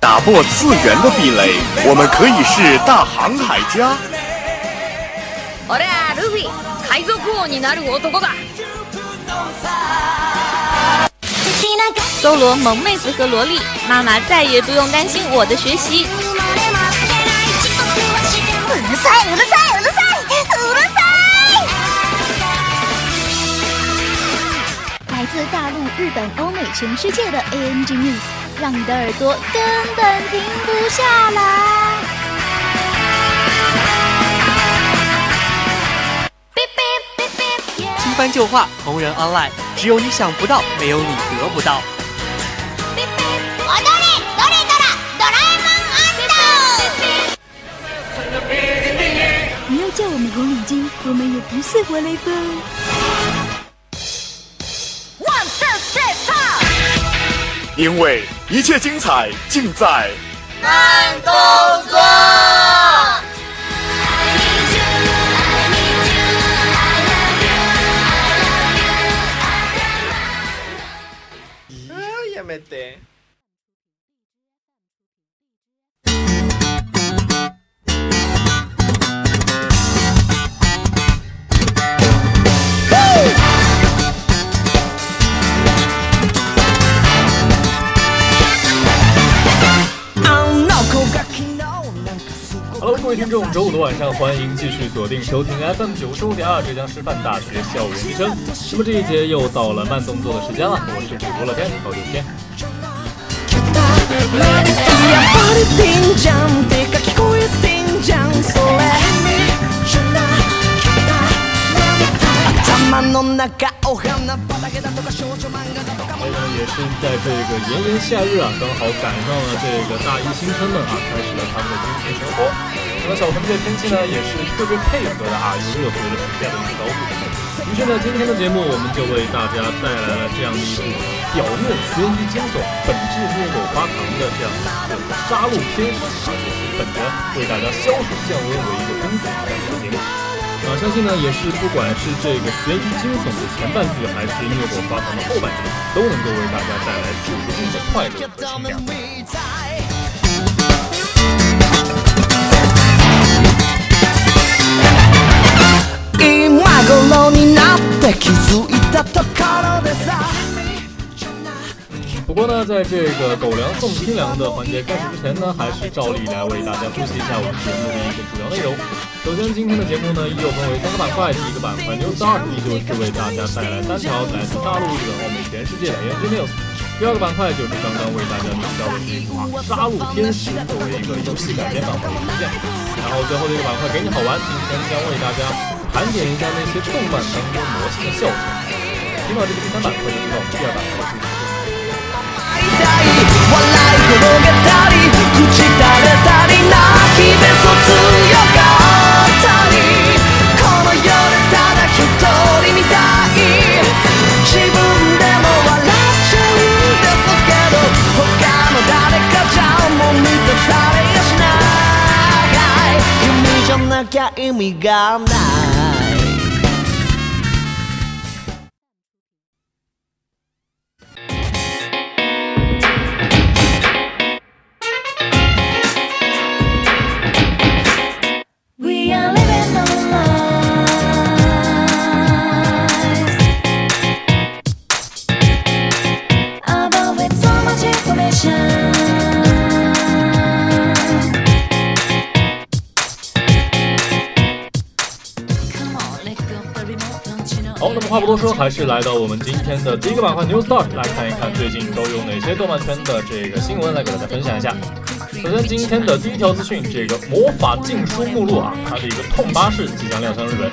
打破次元的壁垒，我们可以是大航海家。俺はルフィ海賊王になる男だ搜罗萌妹子和萝莉，妈妈再也不用担心我的学习。うるさいうるさいうるさいうるさい！来自大陆、日本、欧美、 全世界的 ANG News，让你的耳朵根本停不下来。新番旧话，同人 online，只有你想不到，没有你得不到。你要叫我们红领巾，我们也不是活雷锋。因为一切精彩尽在慢动作やめて。 听众，周五的晚上，欢迎继续锁定收听 FM 九十五点二浙江师范大学校园之声。那么这一节又到了慢动作的时间了，我是主播乐天高九天。那么也是在这个炎炎夏日啊，刚好赶上了这个大一新生们啊，开始了他们的军训生活。那么小城这天气呢，也是特别配合的啊，又热乎的暑假的一个高度。于是呢，今天的节目我们就为大家带来了这样的一部表面悬疑惊悚，本质虐狗发糖的这样的一个杀戮天使，而且是本着为大家消暑降温为一个宗旨的节目。啊，相信呢也是不管是这个悬疑惊悚的前半句，还是虐狗发糖的后半句，都能够为大家带来数不尽的快乐和情感。今頃になって気づいたところでさ不过呢，在这个狗粮送新粮的环节开始之前呢，还是照例来为大家复习一下我们节目的一个主要内容。首先，今天的节目呢，依旧分为三个板块，第一个板块 News Start，依旧是为大家带来三条来自大陆、日本、欧美、全世界的 ANG News。第二个板块就是刚刚为大家提到的这一款《杀戮天使》作为一个游戏改编版本的出现。然后最后这个板块给你好玩，今天将为大家 盘点一下那些动漫当中魔性的笑声。听到这个第三版，会，知道我们第二板块是什么。笑きゃ意味がない 还是来到我们今天的第一个板块 New Start，来看一看最近都有哪些动漫圈的这个新闻来给大家分享一下。首先，今天的第一条资讯，这个魔法禁书目录啊，它的一个痛巴士即将亮相日本。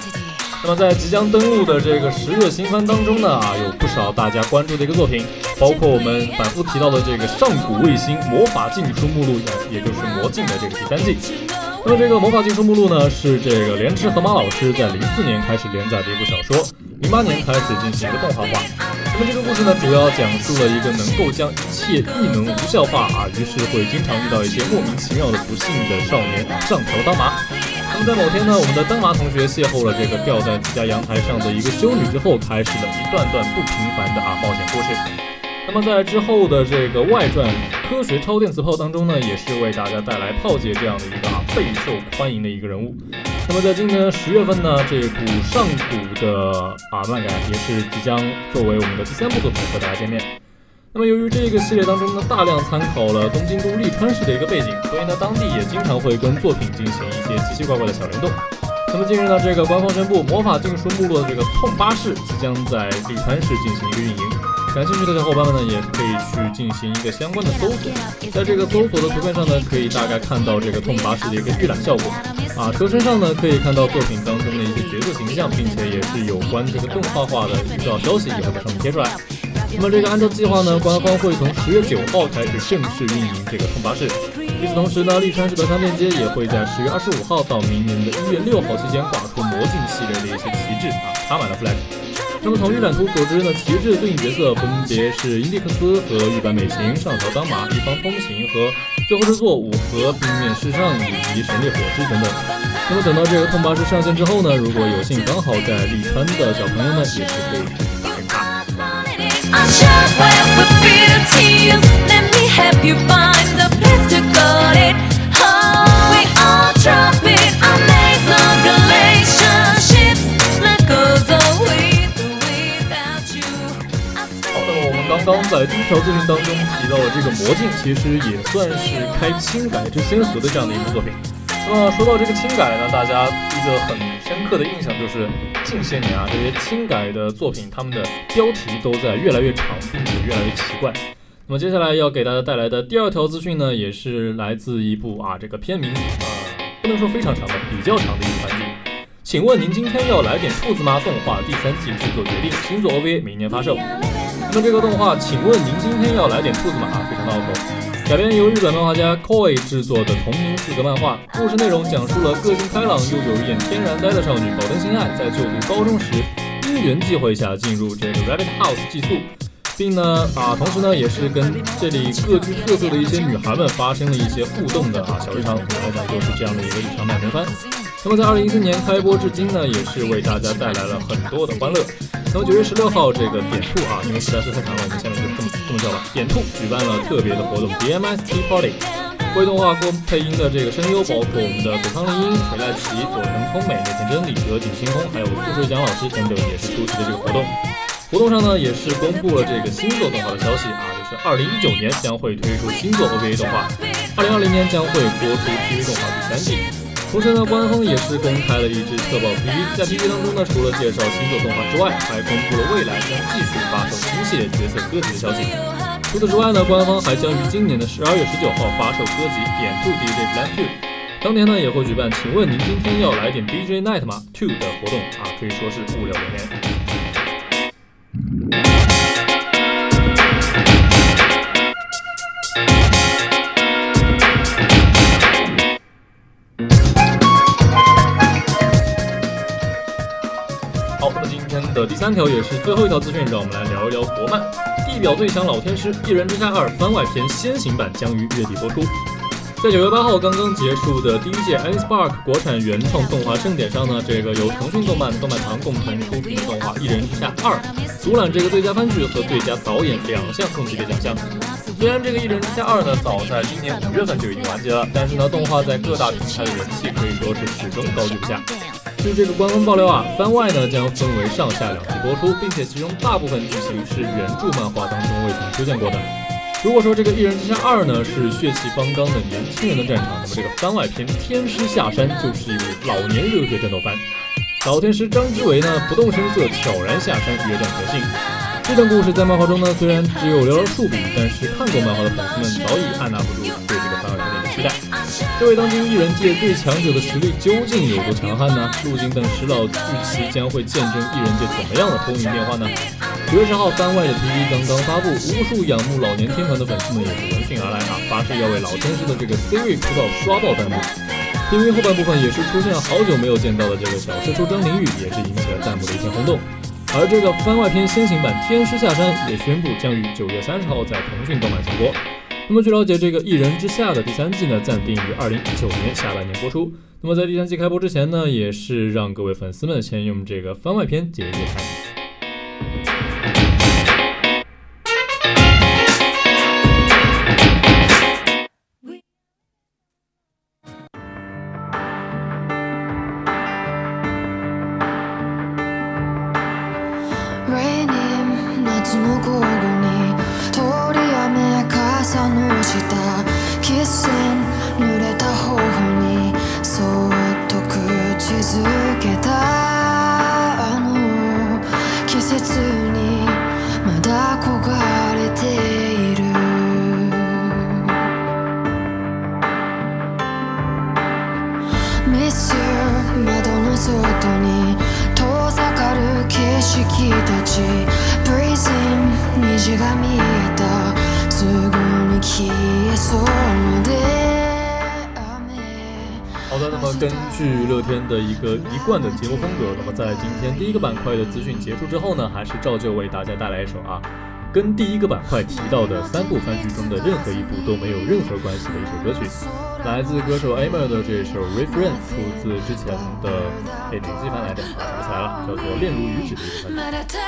那么在即将登陆的这个十月新番当中呢，啊，有不少大家关注的一个作品，包括我们反复提到的这个上古卫星魔法禁书目录，也就是魔镜的这个第三季。那么这个魔法禁书目录呢，是这个莲池河马老师在零四年开始连载的一部小说，零八年开始进行一个动画化。那么这个故事呢，主要讲述了一个能够将一切异能无效化啊，于是会经常遇到一些莫名其妙的不幸的少年上条当麻。那么在某天呢，我们的当麻同学邂逅了这个吊在自家阳台上的一个修女之后，开始了一段段不平凡的啊冒险故事。那么在之后的这个外传《科学超电磁炮》当中呢，也是为大家带来炮姐这样的一个啊备受欢迎的一个人物。那么在今年十月份呢，这部上古的啊漫改也是即将作为我们的第三部作品和大家见面。那么由于这个系列当中呢，大量参考了东京都立川市的一个背景，所以呢，当地也经常会跟作品进行一些奇奇怪怪的小联动。那么近日呢，这个官方宣布，魔法禁书目录的这个痛巴士即将在立川市进行一个运营。感兴趣的小伙伴们呢，也可以去进行一个相关的搜索。在这个搜索的图片上呢，可以大概看到这个痛巴士的一个预览效果。啊，车身上呢可以看到作品当中的一些角色形象，并且也是有关这个动画化的预告消息也会在上面贴出来。那么这个按照计划呢，官方会从十月九号开始正式运营这个痛巴士。与此同时呢，利川市的商店街也会在十月二十五号到明年的一月六号期间挂出魔镜系列的一些旗帜啊，插满了 flag。那么从预览图所知呢，旗帜对应角色分别是伊迪克斯和玉版美琴、上条当马、一方风行和最后制作五和冰面世上以及神烈火之等等。那么等到这个痛巴士上线之后呢，如果有幸刚好在利川的小朋友呢，也是可以打卡。I 条资讯当中提到的这个魔镜，其实也算是开轻改之先河的这样的一部作品。那么说到这个轻改呢，大家一个很深刻的印象就是近些年啊，这些轻改的作品，他们的标题都在越来越长，并且越来越奇怪。那么接下来要给大家带来的第二条资讯呢，也是来自一部啊这个片名呃不能说非常长的，比较长的一部番剧。请问您今天要来点兔子吗？动画第三季制作决定，新作 OVA 明年发售。那么这个动画，请问您今天要来点兔子吗？啊，非常的拗口。改编由日本漫画家 Koi 制作的同名四格漫画，故事内容讲述了个性开朗又有一点天然呆的少女宝登心爱，在就读高中时，因缘际会下进入这个 Rabbit House 寄宿，并呢啊，同时呢也是跟这里各具特色的一些女孩们发生了一些互动的啊小日常，总的来讲就是这样的一个日常漫人番。那么在二零一四年开播至今呢，也是为大家带来了很多的欢乐。那么九月十六号，这个点兔啊，因为实在是太长了，我们下面就这么这么叫吧。点兔举办了特别的活动 dmst Party，为动画过配音的这个声优包括我们的佐仓绫音、水濑奇、佐藤聪美、内田真理、泽井星空，还有素水奖老师等等，也是出席了这个活动。活动上呢，也是公布了这个新作动画的消息啊，就是二零一九年将会推出新作 OVA 动画，二零二零年将会播出 TV 动画第三季。同时呢，官方也是公开了一支特报 PV，在 PV 当中呢，除了介绍新作动画之外，还公布了未来将继续发售新系列角色歌集的消息。除此之外呢，官方还将于今年的十二月十九号发售歌集《点兔 DJ Plan Two》，当年呢也会举办“请问您今天要来点 DJ Night 吗 Two” 的活动啊，可以说是物流连连。的第三条也是最后一条资讯，让我们来聊一聊国漫《地表最强老天师：一人之下二》番外篇先行版将于月底播出。在九月八号刚刚结束的第一届 Alice Park 国产原创动画盛典上呢，这个由腾讯动漫、动漫堂共同出品的动画《一人之下二》独揽这个最佳番剧和最佳导演两项重级别奖项。虽然这个《一人之下二》呢早在今年五月份就已经完结了，但是呢，动画在各大平台的人气可以说是始终高居不下。据这个官方爆料啊，番外呢将分为上下两集播出，并且其中大部分剧情是原著漫画当中未曾出现过的。如果说这个《一人之下二》呢是血气方刚的年轻人的战场，那么这个番外篇《天师下山》就是一部老年热血战斗番。老天师张之维呢不动声色悄然下山约战可信。这段故事在漫画中呢虽然只有寥寥数笔，但是看过漫画的粉丝们早已按捺不住对这个番。这位当今艺人界最强者的实力究竟有多强悍呢？陆金等石老预期将会见证艺人界怎么样的风云变化呢？九月十号，番外的 PV 刚刚发布，无数仰慕老年天团的粉丝们也是闻讯而来啊，发誓要为老天师的这个 Siri 出道刷爆弹幕。PV 后半部分也是出现了好久没有见到的这个小师叔张凌宇，也是引起了弹幕的一片轰动。而这个番外篇先行版《天师下山》也宣布将于九月三十号在腾讯动漫重播。那么据了解，这个《一人之下》的第三季呢，暂定于二零一九年下半年播出。那么在第三季开播之前呢，也是让各位粉丝们先用这个番外篇解解馋。好的，那么根据乐天的一个一贯的节目风格，那么在今天第一个板块的资讯结束之后呢，还是照旧为大家带来一首啊，跟第一个板块提到的三部番剧中的任何一部都没有任何关系的一首歌曲。来自歌手 Amer 的这首 reference，出自之前的，哎，哪季番来着？想不起来了，叫做《恋如雨止》的一首番剧。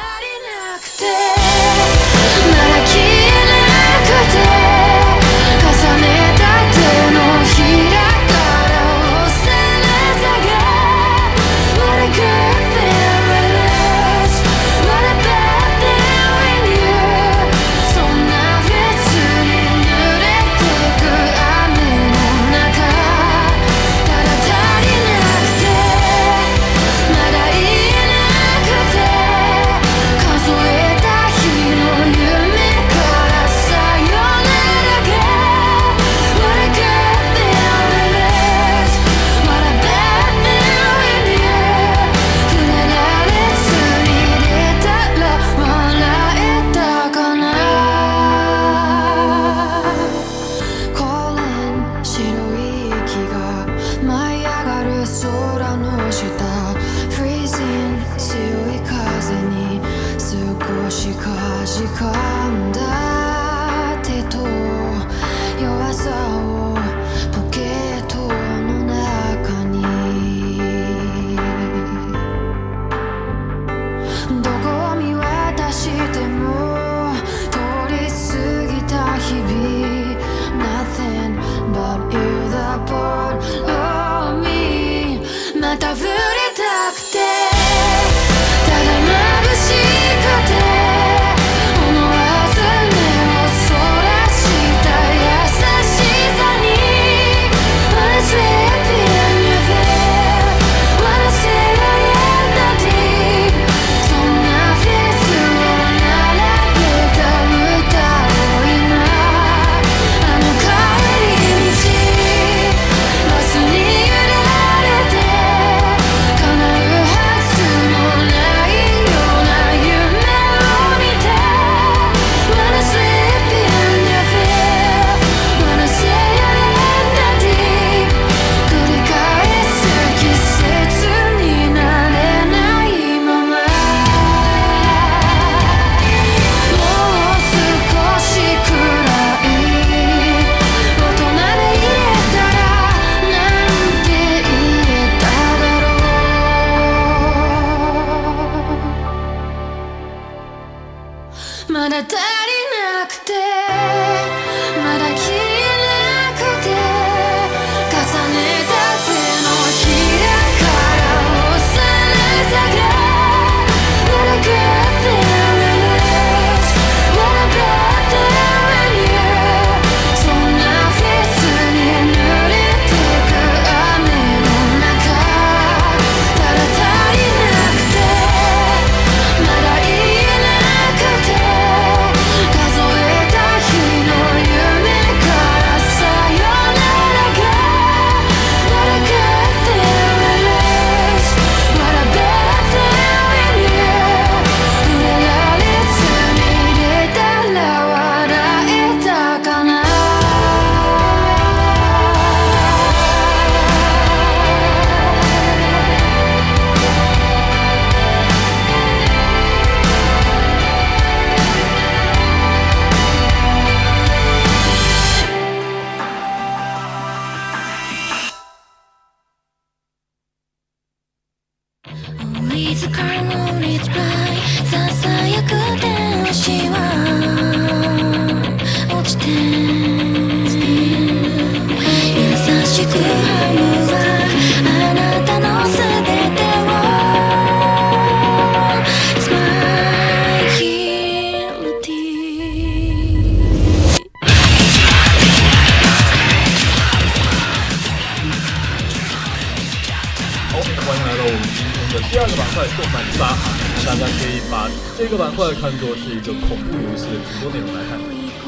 板块看作是一个恐怖游戏的直播内容来看，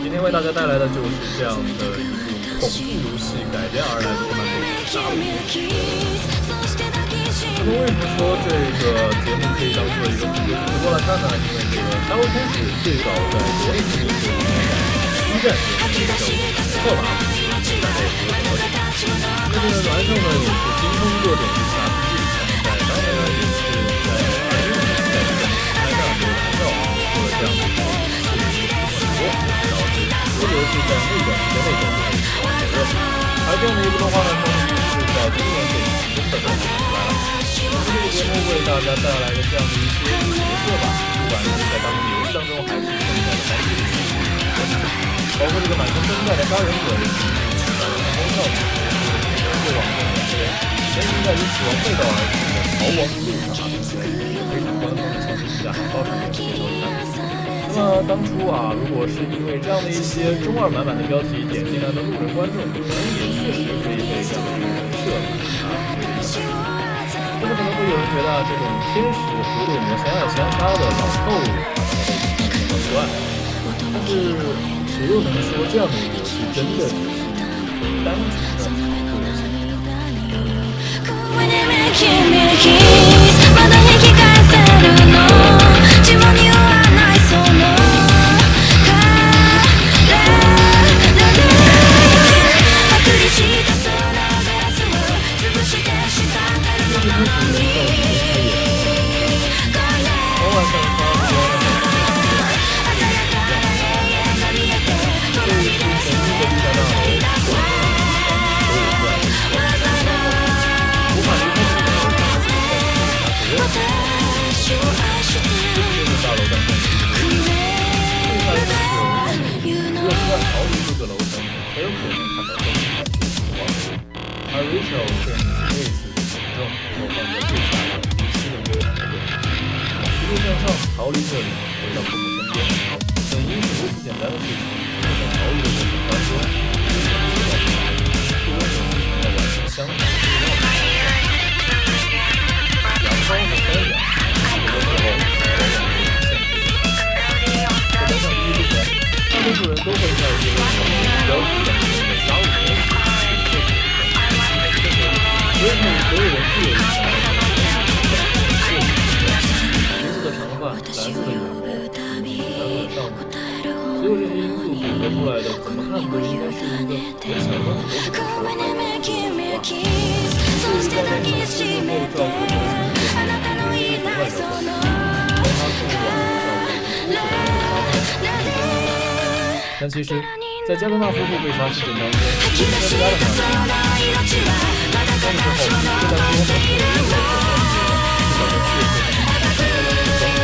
今天为大家带来的就是这样的一部恐怖游戏改编而来的动漫作品《杀戮》。那么为什么说这个节目可以当做一个恐怖直播来看呢？因为这个《杀戮天使》最早在国内是由 B 站有一个叫特马大家也不会很了解。那这个孪生呢也是精通各种武侠 RPG，在当年呢也是在这个游戏在那段时间内就非常火热。而这样的一部动画呢，终于是在今年被成功的诞生出来了。那么这个节目为大家带来的这样的一些角色吧，不管是在当年游戏当中，还是现在的单机游戏，包括这个满身绷带的杀人者，以及满身红跳的过往的两个人，全凭在于死亡被盗而死的逃亡路上啊，并且非常官方的情绪下，高产的接受一下。那么当初啊，如果是因为这样的一些中二满满的标题点进来的路人观众，可能也确实可以被这样的一个人设啊给影响。那么可能会有人觉得啊，这种天使和恶魔相爱相杀的老套路啊，大家都很惯。但是谁又能说这样的一个游戏真的只是单纯的做游向上逃离这里，回到父母身边。本应是如此简单的事情，却在逃离的过程当中，出现了意外的发生，不温柔在完全相反发，蓝色的羽毛，蓝色的上部，所有这些因素组合出来的，怎么看都应该是一个连想象都不可能的画。至于在那个事后照顾的情节里，也是另外的话，让他送往照顾夫人的伤害。但其实，在加德纳夫妇被杀事件当中，其实加德纳夫妇那个时候，这台公司很火热的在当年至少在血色上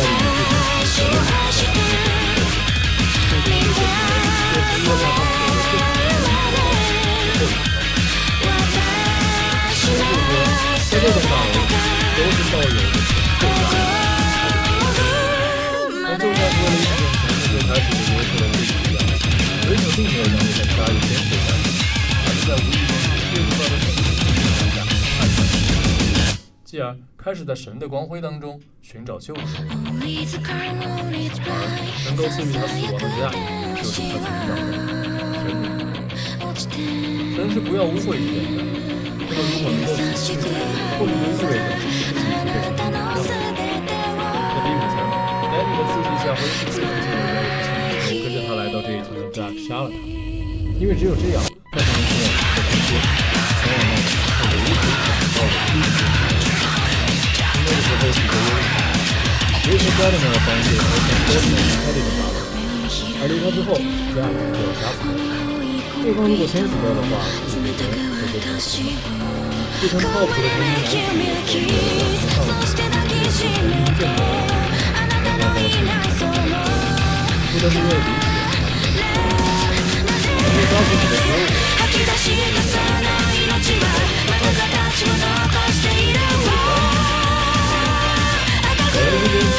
开始在神的光辉当中寻找救赎。而能够赐予他死亡的真爱，就是他寻找的神明。神是不要污秽之人的，那么如果能够死去，或许就意味着自己是被神明遗忘的。在第五层，Danny 的刺激下，会是最能进入人物的请求，跟着他来到这一层的 Jack 杀了他，因为只有这样，他才能从我们的感觉，从而呢，他唯一可以想到的第一个那个时候，几个幽灵，维克加的呢，帮助和想多的离开这个大楼，而离开之后，Jack 就要杀死他。对方如果先死掉的话，自己人就被砍死了。非常靠谱的同龄男子，我们的上了神一见到了，让双方进行不得不为理解而被抓住你的时候，我的这边潜移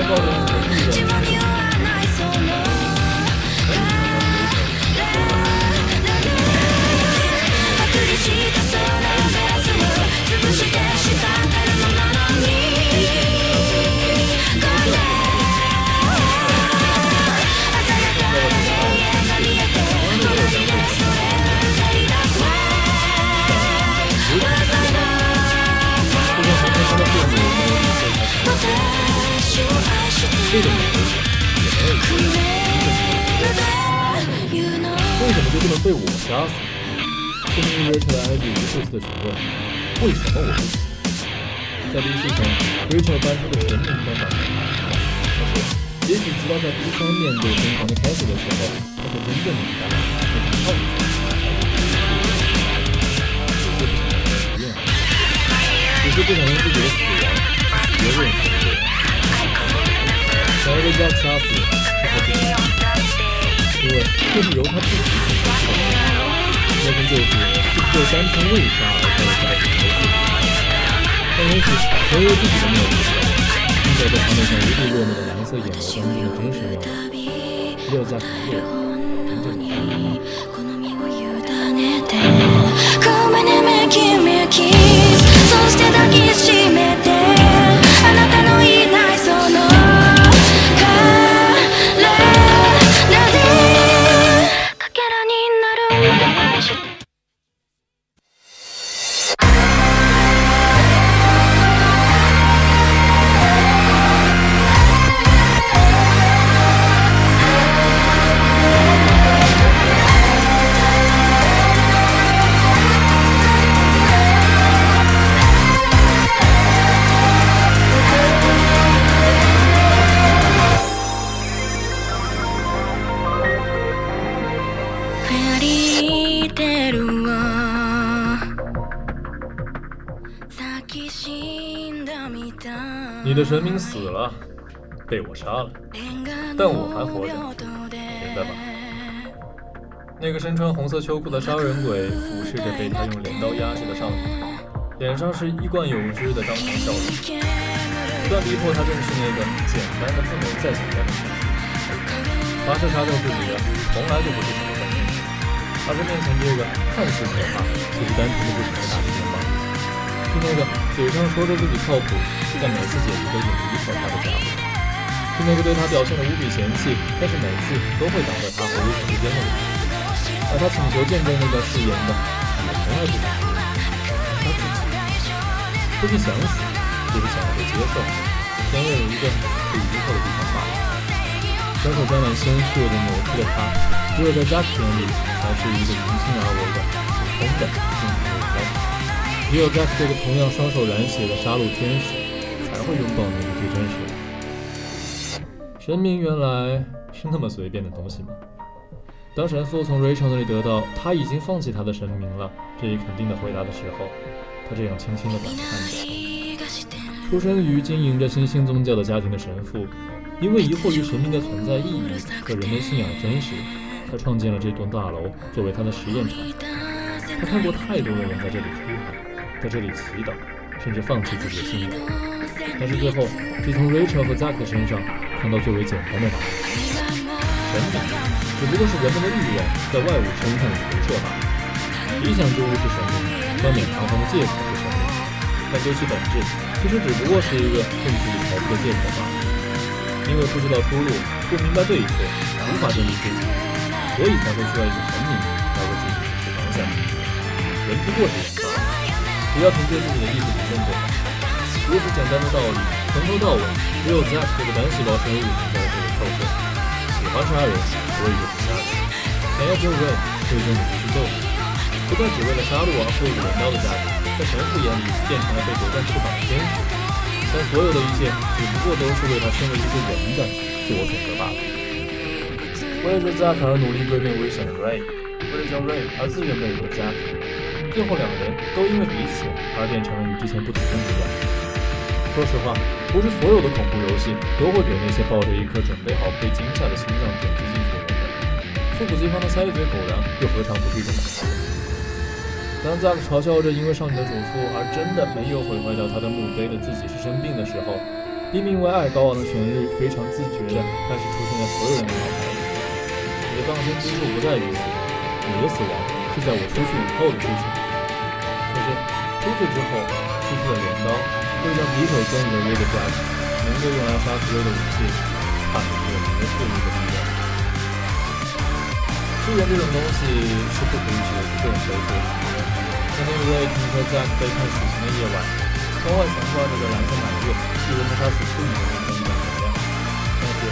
两个询问，为什么我不死？在第一系统，Rachel 搬出的神明方法，而且也许直到在第三面对疯狂的凯瑟的时候，他才真正明白那种套路。只是不想让自己的死亡死绝任何人。想要被 Jack 杀死是他自己，因为这是由他自己选择的。那根就是就单纯为杀而杀的家庭投资？但也许唯有自己都没有意识到，映照在他那双无比落寞的蓝色眼眸当中的真实面貌，只有在旁边真正的看那个身穿红色秋裤的杀人鬼俯视着被他用镰刀压制的少女，脸上是一贯有之的张狂笑容，不断逼迫他正视那个简单的不能再简单的事实。发誓杀掉自己的，从来就不是什么本事。他在面前这个看似可怕，其实单纯的不成的肩膀，是那个嘴上说着自己靠谱，却在每次解题都用一错他的家伙，是那个对他表现的无比嫌弃，但是每次都会挡在他和危险之间的人。而他请求见证那段誓言的，也从来不是他自己。不是想死，就是想要被接受，想要有一个可以依靠的地方罢了。双手沾满鲜血的扭曲的他，只有在 Jack 眼里才是一个迎亲而为的、普通的幸福目标。只有 Jack 这个同样双手染血的杀戮天使，才会拥抱那个最真实的。神 明原来是那么随便的东西吗？当神父从 Rachel 那里得到他已经放弃他的神明了这一肯定的回答的时候，他这样轻轻地感叹着。出生于经营着新兴宗教的家庭的神父，因为疑惑于神明的存在意义和人类信仰的真实，他创建了这栋大楼作为他的实验场。他看过太多的人在这里哭喊，在这里祈祷，甚至放弃自己的信仰。但是最后，只从 Rachel 和 Zack 身上看到最为简单的答案：神明只不过是人们的欲望在外物身上的投射罢了。理想之物是神明，冠冕堂皇的借口是神明，但究其本质，其实只不过是一个控制与逃避的借口罢了。因为不知道出路，不明白对错，无法证明自己，所以才会需要一个神明来为自己指示方向。人不过是人罢了，只要凭借自己的意志行动就好。如此简单的道理，从头到尾，只有 Zack 这个单细胞生物。杀人，所以就去杀人；想要救人，最终也是救人。不再只为了杀戮而挥舞镰刀的家庭，在神父眼里变成了被夺断翅膀的天使。但所有的一切，只不过都是为他身为一个人的自我选择罢了。为了救 Zack 而努力归避危险的 Ray，为了救 Ray 而自愿背叛 Zack，最后两个人都因为彼此而变成了与之前不同的模样。说实话，不是所有的恐怖游戏都会给那些抱着一颗准备好被惊吓的心脏点击进去的人。猝不及防的塞一嘴狗粮，又何尝不是一种打击？当 Zack 嘲笑着因为少女的嘱咐而真的没有毁坏掉他的墓碑的自己是生病的时候，一名为爱高昂的旋律非常自觉地开始出现在所有人的脑海里。你的葬身之处不在于此，你的死亡是在我出去以后的事情。可是出去之后失去了镰刀，会将匕首锋利的 Ray 抓起，能够用来杀死 Ray 的武器，看着是我们的岁月的力量。资源这种东西是不可预期的，个人收获。那天瑞停车在被判死刑的夜晚，窗外悬挂着的蓝色满月，是人们杀死处女的那天一样明亮。但是，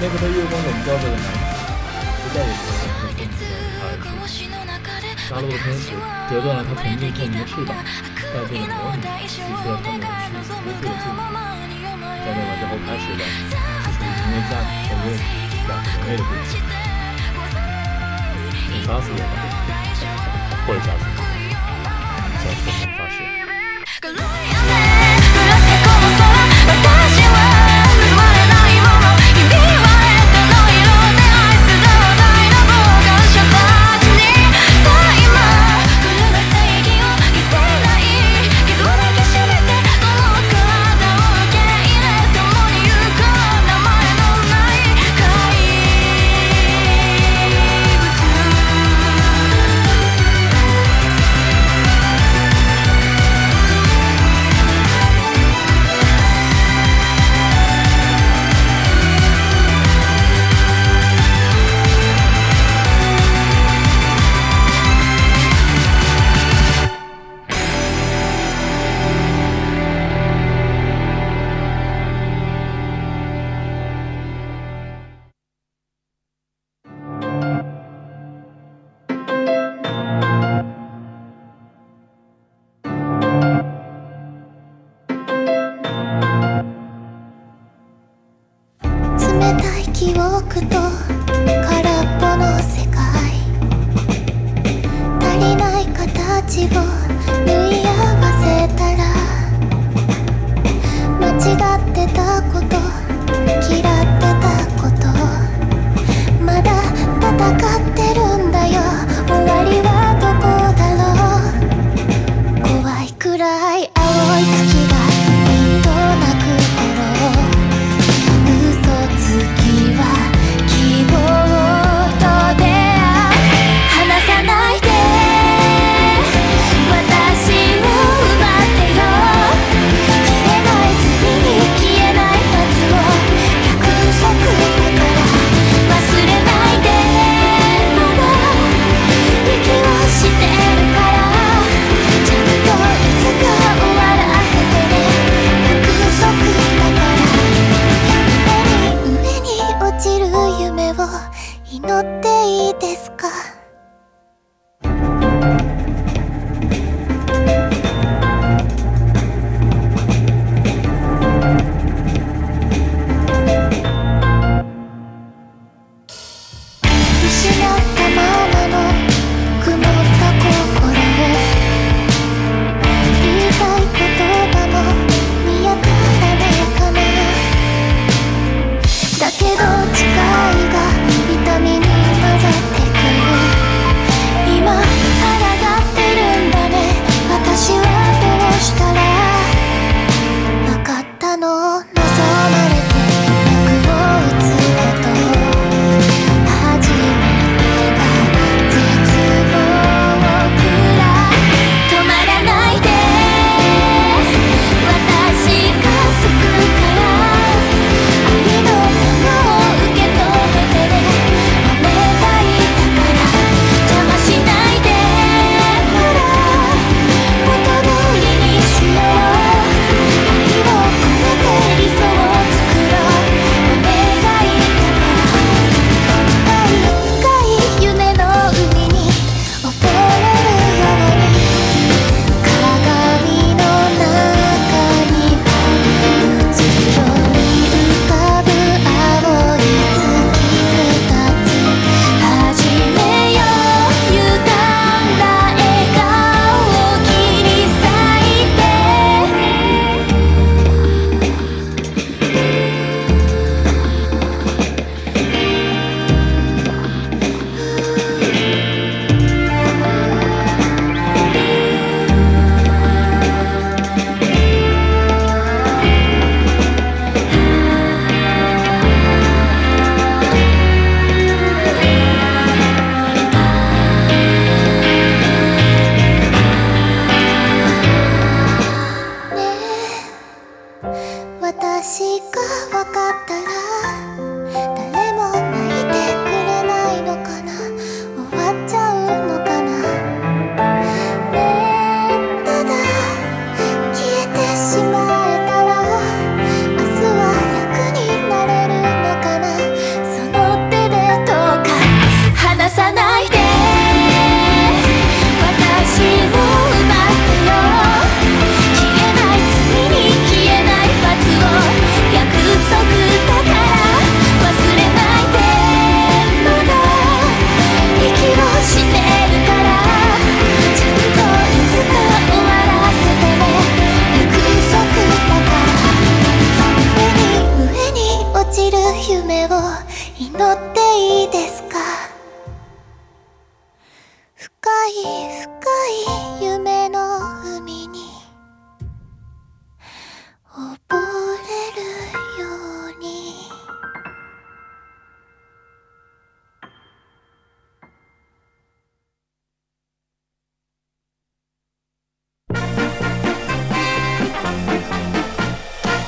那个被月光笼罩着的男子，不再也是那个被天使的儿子。杀戮的天使折断了他曾经透明的翅膀，带进了魔女，取出了他们失去的记忆。在那晚之后开始的，是属于今天在和瑞两个人类的故事。你杀死我吧，或者杀死我。在全面发射。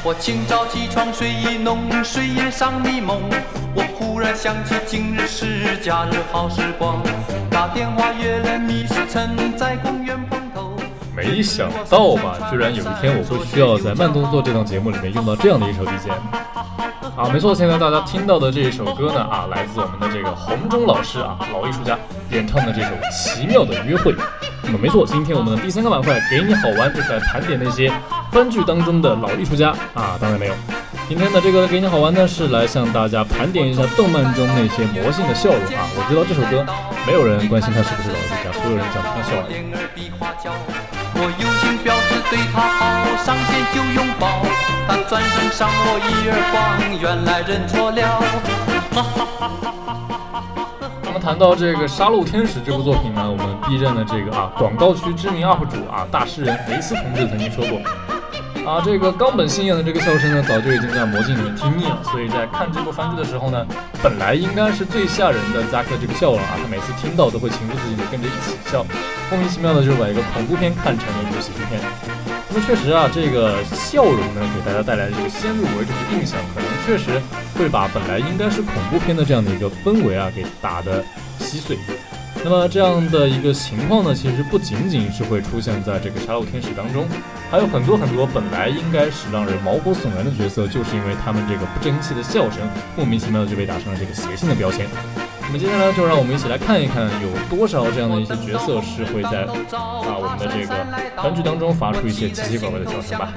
我清早起床睡意浓，睡眼尚迷蒙。我忽然想起今日是假日好时光，打电话约了你是曾，在公园碰头。没想到吧，居然有一天我会需要在慢动作这档节目里面用到这样的一首 BGM。啊，没错，现在大家听到的这一首歌呢，啊，来自我们的这个洪忠老师啊，老艺术家演唱的这首《奇妙的约会》。那么没错，今天我们的第三个板块给你好玩，就是来盘点那些番剧当中的老艺术家啊，当然没有。今天的这个给你好玩呢，是来向大家盘点一下动漫中那些魔性的笑容啊。我知道这首歌没有人关心他是不是老艺术家，所有人讲他笑。表示对他好，上线就拥抱，他转身赏我一耳光，原来认错了。那么谈到这个《杀戮天使》这部作品呢，我们 B 站的这个啊广告区知名 UP 主啊大诗人维斯同志曾经说过。啊，这个冈本信彦的这个笑声呢，早就已经在魔镜里面听腻了，所以在看这部番剧的时候呢，本来应该是最吓人的扎克这个笑容啊，他每次听到都会情不自禁的跟着一起笑，莫名其妙的就把一个恐怖片看成了一部喜剧片。那么确实啊，这个笑容呢，给大家带来的这个先入为主的印象，可能确实会把本来应该是恐怖片的这样的一个氛围啊，给打得稀碎。那么这样的一个情况呢，其实不仅仅是会出现在这个杀戮天使当中，还有很多很多本来应该是让人毛骨悚然的角色，就是因为他们这个不争气的笑声，莫名其妙的就被打上了这个邪性的标签。那么接下来就让我们一起来看一看，有多少这样的一些角色是会在啊我们的这个团聚当中发出一些奇奇怪怪的笑声吧。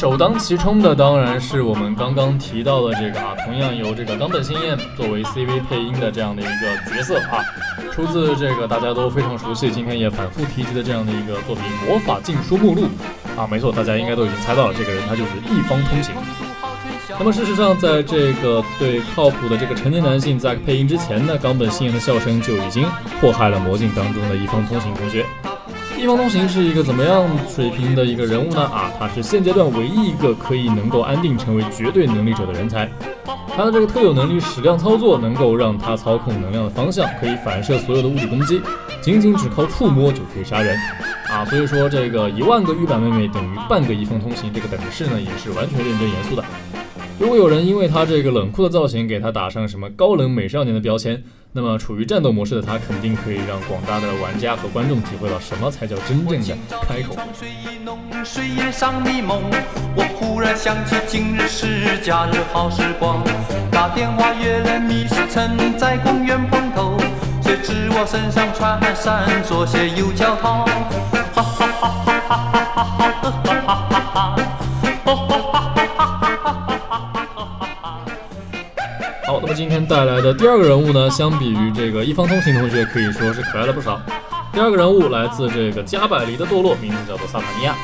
首当其冲的当然是我们刚刚提到的这个啊，同样由这个冈本信彦作为 CV 配音的这样的一个角色啊，出自这个大家都非常熟悉，今天也反复提及的这样的一个作品《魔法禁书目录》啊，没错，大家应该都已经猜到了，这个人他就是一方通行。那么事实上，在这个对靠谱的这个成年男性在配音之前呢，冈本信彦的笑声就已经祸害了魔镜当中的一方通行同学。一方通行是一个怎么样水平的一个人物呢？啊，他是现阶段唯一一个可以能够安定成为绝对能力者的人才。他的这个特有能力矢量操作，能够让他操控能量的方向，可以反射所有的物理攻击，仅仅只靠触摸就可以杀人。啊，所以说这个一万个玉版妹妹等于半个一方通行，这个等式呢也是完全认真严肃的。如果有人因为他这个冷酷的造型给他打上什么高冷美少年的标签，那么处于战斗模式的他肯定可以让广大的玩家和观众体会到什么才叫真正的开口。我忽然想起今日是假日好时光，打电话约了密室城，在公园碰头，谁知我身上穿汗衫，左鞋右脚套，哈哈哈哈哈哈哈哈哈哈哈。好，那今天带来的第二个人物呢，相比于这个一方通行同学，可以说是可爱了不少。第二个人物来自这个加百利的堕落，名字叫做萨塔尼亚。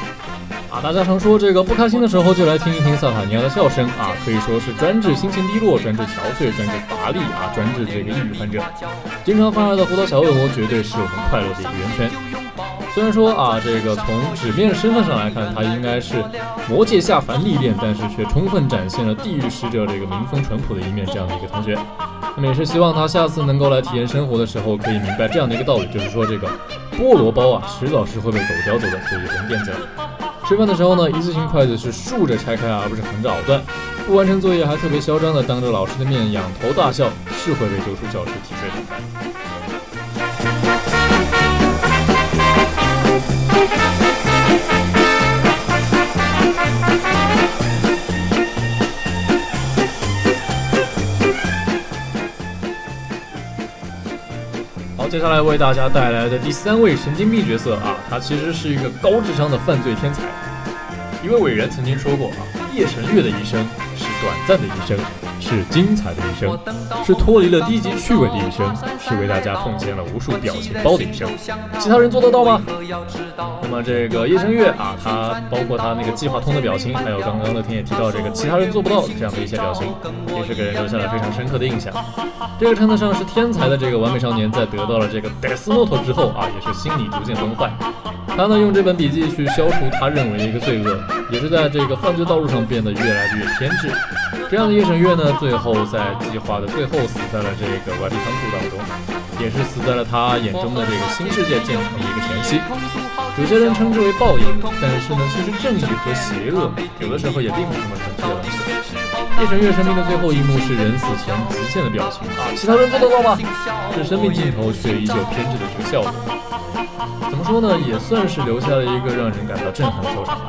啊，大家常说这个不开心的时候就来听一听萨塔尼亚的笑声啊，可以说是专治心情低落、专治憔悴、专治乏力啊，专治这个抑郁患者。经常发来的胡桃小恶魔绝对是我们快乐的一个源泉。虽然说啊，这个从纸面身份上来看，他应该是魔界下凡历练，但是却充分展现了地狱使者这个民风淳朴的一面，这样的一个同学。那么也是希望他下次能够来体验生活的时候，可以明白这样的一个道理，就是说这个菠萝包啊，迟早是会被狗叼走的，所以不用惦记了。吃饭的时候呢，一次性筷子是竖着拆开，而不是横着咬断。不完成作业还特别嚣张的当着老师的面仰头大笑，是会被丢出教室体恤的。好接下来为大家带来的第三位神经病角色啊，他其实是一个高智商的犯罪天才。一位伟人曾经说过啊，叶神月的一生是短暂的一生，是精彩的一生，是脱离了低级趣味的一生，是为大家奉献了无数表情包的一生。其他人做得到吗？那么这个叶声月啊，他包括他那个计划通的表情，还有刚刚乐天也提到这个其他人做不到这样的一些表情，也是给人留下了非常深刻的印象。这个称得上是天才的这个完美少年，在得到了这个 Death Note 之后啊，也是心理逐渐崩坏。他呢用这本笔记去消除他认为的一个罪恶，也是在这个犯罪道路上变得越来越偏执。这样的叶神月呢，最后在计划的最后死在了这个外地仓库当中，也是死在了他眼中的这个新世界建成的一个前夕。有些人称之为报应，但是呢，其实正义和邪恶有的时候也并不是什么纯粹的东西。叶神月生命的最后一幕是人死前极限的表情啊，其他人做得到吗？是生命尽头却依旧偏执的这个笑容。怎么说呢，也算是留下了一个让人感到震撼的收场吧。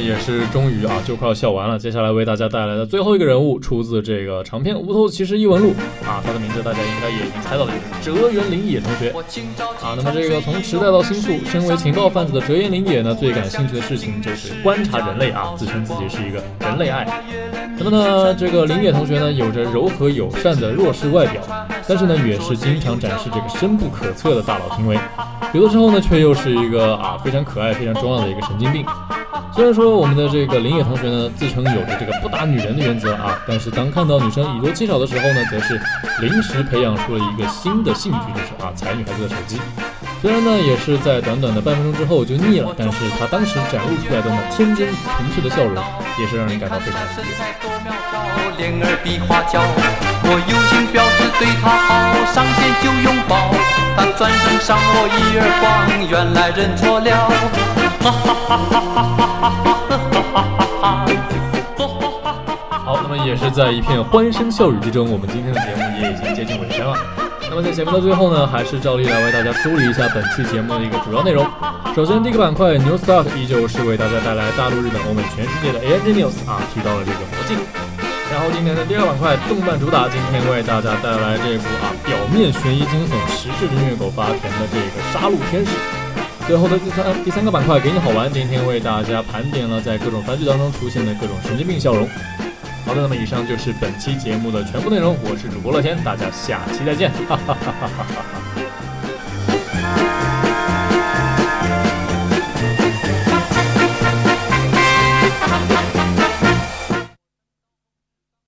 也是终于啊，就快要笑完了。接下来为大家带来的最后一个人物，出自这个长篇《无头骑士异闻录》啊，他的名字大家应该也已经猜到了，就是哲原林野同学啊。那么这个从时代到新宿，身为情报贩子的哲原林野呢，最感兴趣的事情就是观察人类啊，自称自己是一个人类爱。那么呢，这个林野同学呢，有着柔和友善的弱势外表，但是呢，也是经常展示这个深不可测的大佬行为，有的时候呢，却又是一个啊非常可爱、非常重要的一个神经病。虽然说我们的这个林野同学呢，自称有着这个不打女人的原则啊，但是当看到女生以多欺少的时候呢，则是临时培养出了一个新的兴趣，就是啊踩女孩子的手机。虽然呢，也是在短短的半分钟之后就腻了，但是他当时展露出来的那天真纯粹的笑容，也是让人感到非常喜悦。我友情表示对他好，上前就拥抱，他转身赏我一耳光，原来认错了。好，那么也是在一片欢声笑语之中，我们今天的节目也已经接近尾声了。那么在节目的最后呢，还是照例来为大家梳理一下本期节目的一个主要内容。首先，第一个板块 New Start 依旧是为大家带来大陆、日本、欧美、全世界的 A N G News 啊，提到了这个魔镜。然后今天的第二板块动漫主打，今天为大家带来这部啊表面悬疑惊悚，实质虐狗发甜的这个《杀戮天使》。最后的第三第三个板块给你好玩，今天为大家盘点了在各种番剧当中出现的各种神经病笑容。好的，那么以上就是本期节目的全部内容，我是主播乐天，大家下期再见，哈哈哈哈哈哈。